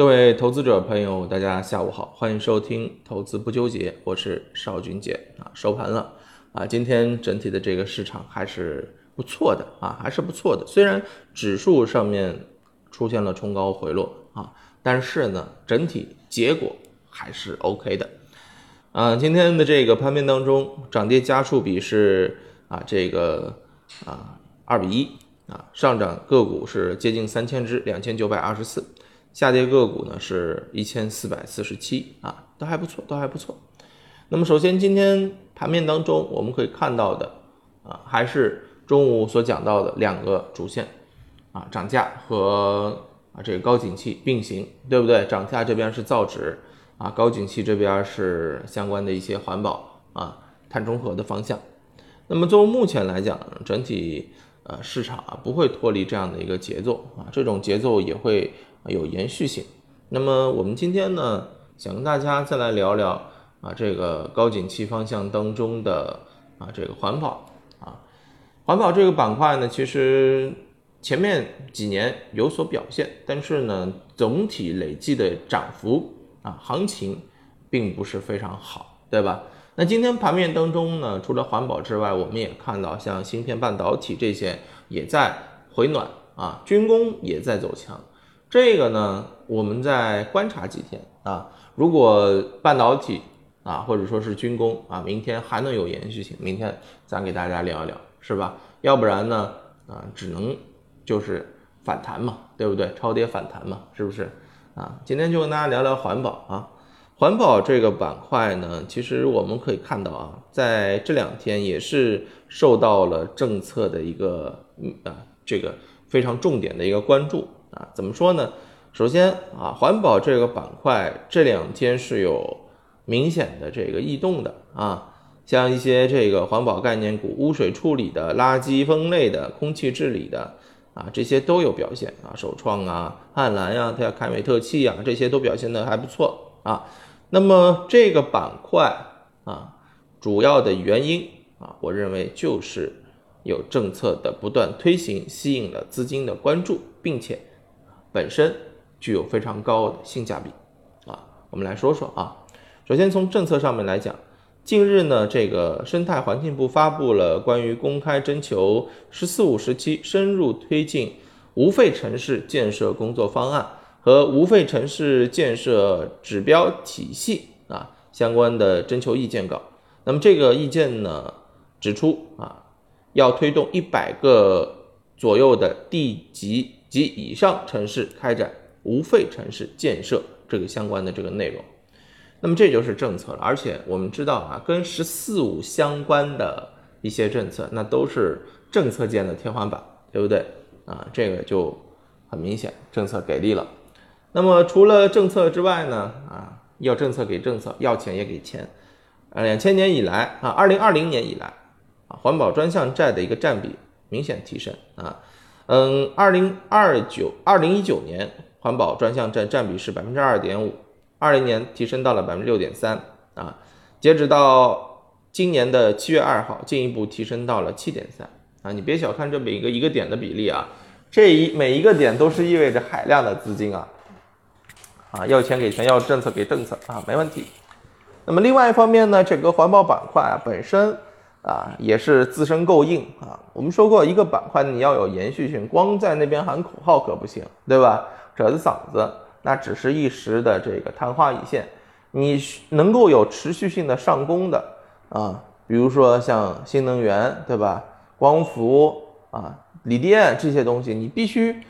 各位投资者朋友，大家下午好，欢迎收听《投资不纠结》，我是邵军杰啊。收盘了啊，今天整体的这个市场还是不错的啊，还是不错的。虽然指数上面出现了冲高回落啊，但是呢，整体结果还是 OK 的啊。今天的这个盘面当中，涨跌家数比是啊这个啊二比一啊，上涨个股是接近三千只，两千九百二十四。下跌个股呢是一千四百四十七啊，都还不错，都还不错。那么首先今天盘面当中我们可以看到的啊，还是中午所讲到的两个主线啊，涨价和啊这个高景气并行，对不对？涨价这边是造纸啊，高景气这边是相关的一些环保啊、碳中和的方向。那么从目前来讲，整体呃市场啊不会脱离这样的一个节奏啊，这种节奏也会。有延续性。那么我们今天呢，想跟大家再来聊聊啊，这个高景气方向当中的啊，这个环保啊，环保这个板块呢，其实前面几年有所表现，但是呢，总体累计的涨幅啊，行情并不是非常好，对吧？那今天盘面当中呢，除了环保之外，我们也看到像芯片、半导体这些也在回暖啊，军工也在走强。这个呢，我们再观察几天啊。如果半导体啊，或者说是军工啊，明天还能有延续性，明天咱给大家聊一聊，是吧？要不然呢，啊，只能就是反弹嘛，对不对？超跌反弹嘛，是不是？啊，今天就跟大家聊聊环保啊。环保这个板块呢，其实我们可以看到啊，在这两天也是受到了政策的一个啊，这个非常重点的一个关注。啊，怎么说呢？首先啊，环保这个板块这两天是有明显的这个异动的啊，像一些这个环保概念股、污水处理的、垃圾分类的、空气治理的啊，这些都有表现啊，首创啊、汉兰呀、它要凯美特气啊，这些都表现的还不错啊。那么这个板块啊，主要的原因啊，我认为就是有政策的不断推行，吸引了资金的关注，并且。本身具有非常高的性价比，啊，我们来说说啊。首先从政策上面来讲，近日呢，这个生态环境部发布了关于公开征求“十四五”时期深入推进无废城市建设工作方案和无废城市建设指标体系啊相关的征求意见稿。那么这个意见呢，指出啊，要推动一百个左右的地级。及以上城市开展无废城市建设这个相关的这个内容，那么这就是政策了。而且我们知道啊，跟“十四五”相关的一些政策，那都是政策界的天花板，对不对啊？这个就很明显，政策给力了。那么除了政策之外呢，啊，要政策给政策，要钱也给钱。呃，两千年以来啊，二零二零年以来啊，环保专项债的一个占比明显提升啊。嗯，二零二九、二零一九年环保专项债占比是百分之二点五，二零年提升到了百分之六点三啊，截止到今年的七月二号，进一步提升到了七点三啊。你别小看这每一个一个点的比例啊，这一每一个点都是意味着海量的资金啊啊，要钱给钱，要政策给政策啊，没问题。那么另外一方面呢，整个环保板块啊本身。啊，也是自身够硬啊。我们说过，一个板块你要有延续性，光在那边喊口号可不行，对吧？扯着嗓子，那只是一时的这个昙花一现。你能够有持续性的上攻的啊，比如说像新能源，对吧？光伏啊，锂电这些东西，你必须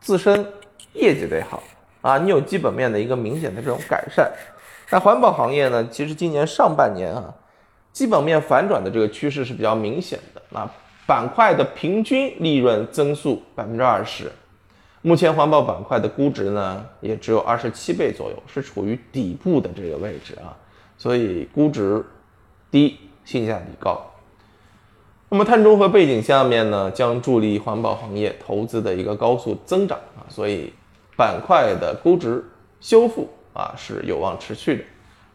自身业绩得好啊，你有基本面的一个明显的这种改善。那环保行业呢，其实今年上半年啊。基本面反转的这个趋势是比较明显的，那板块的平均利润增速百分之二十，目前环保板块的估值呢也只有二十七倍左右，是处于底部的这个位置啊，所以估值低，性价比高。那么碳中和背景下面呢，将助力环保行业投资的一个高速增长啊，所以板块的估值修复啊是有望持续的。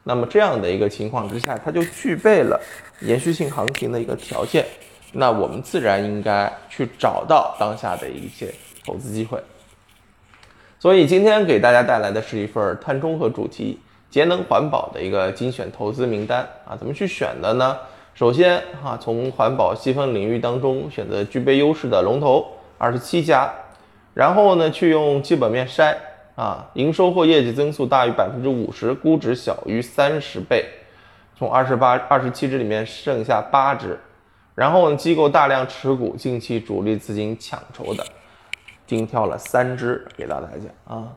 那么这样的一个情况之下，它就具备了延续性行情的一个条件，那我们自然应该去找到当下的一些投资机会。所以今天给大家带来的是一份碳中和主题、节能环保的一个精选投资名单啊，怎么去选的呢？首先啊，从环保细分领域当中选择具备优势的龙头二十七家，然后呢，去用基本面筛啊，营收或业绩增速大于百分之五十，估值小于三十倍，从二十八、二十七只里面剩下八只，然后呢，机构大量持股，近期主力资金抢筹的，精挑了三只给到大家啊。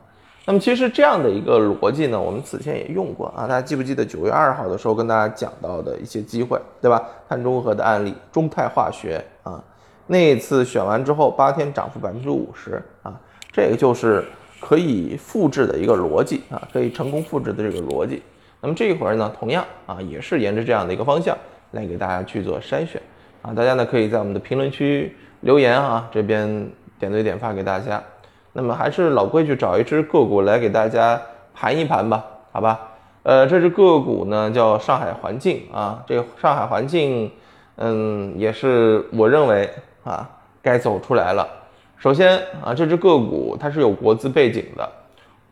那么其实这样的一个逻辑呢，我们此前也用过啊，大家记不记得九月二号的时候跟大家讲到的一些机会，对吧？碳中和的案例，中泰化学啊，那一次选完之后八天涨幅百分之五十啊，这个就是可以复制的一个逻辑啊，可以成功复制的这个逻辑。那么这一会儿呢，同样啊，也是沿着这样的一个方向来给大家去做筛选啊，大家呢可以在我们的评论区留言啊，这边点对点发给大家。那么还是老规矩，找一只个股来给大家盘一盘吧，好吧？呃，这只个股呢叫上海环境啊，这个上海环境，嗯，也是我认为啊该走出来了。首先啊，这只个股它是有国资背景的，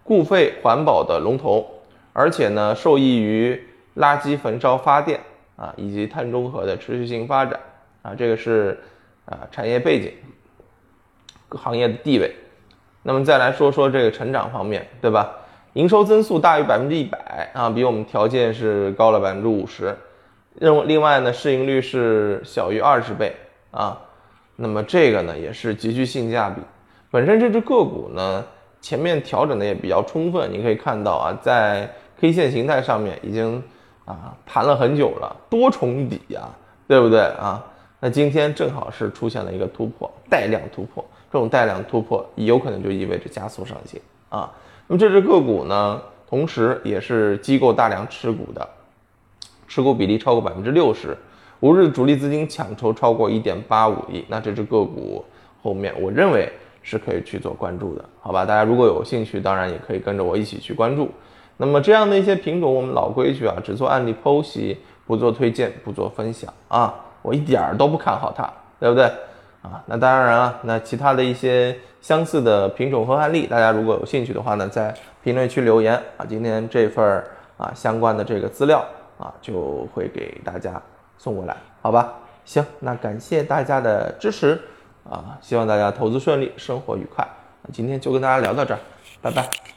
固废环保的龙头，而且呢受益于垃圾焚烧发电啊以及碳中和的持续性发展啊，这个是啊产业背景，行业的地位。那么再来说说这个成长方面，对吧？营收增速大于百分之一百啊，比我们条件是高了百分之五十。另另外呢，市盈率是小于二十倍啊。那么这个呢，也是极具性价比。本身这只个股呢，前面调整的也比较充分，你可以看到啊，在 K 线形态上面已经啊盘了很久了，多重底呀，对不对啊？那今天正好是出现了一个突破，带量突破。这种带量突破，有可能就意味着加速上行啊。那么这只个股呢，同时也是机构大量持股的，持股比例超过百分之六十，五日主力资金抢筹超过一点八五亿。那这只个股后面，我认为是可以去做关注的，好吧？大家如果有兴趣，当然也可以跟着我一起去关注。那么这样的一些品种，我们老规矩啊，只做案例剖析，不做推荐，不做分享啊。我一点儿都不看好它，对不对？啊，那当然了，那其他的一些相似的品种和案例，大家如果有兴趣的话呢，在评论区留言啊，今天这份啊相关的这个资料啊，就会给大家送过来，好吧？行，那感谢大家的支持啊，希望大家投资顺利，生活愉快。那今天就跟大家聊到这儿，拜拜。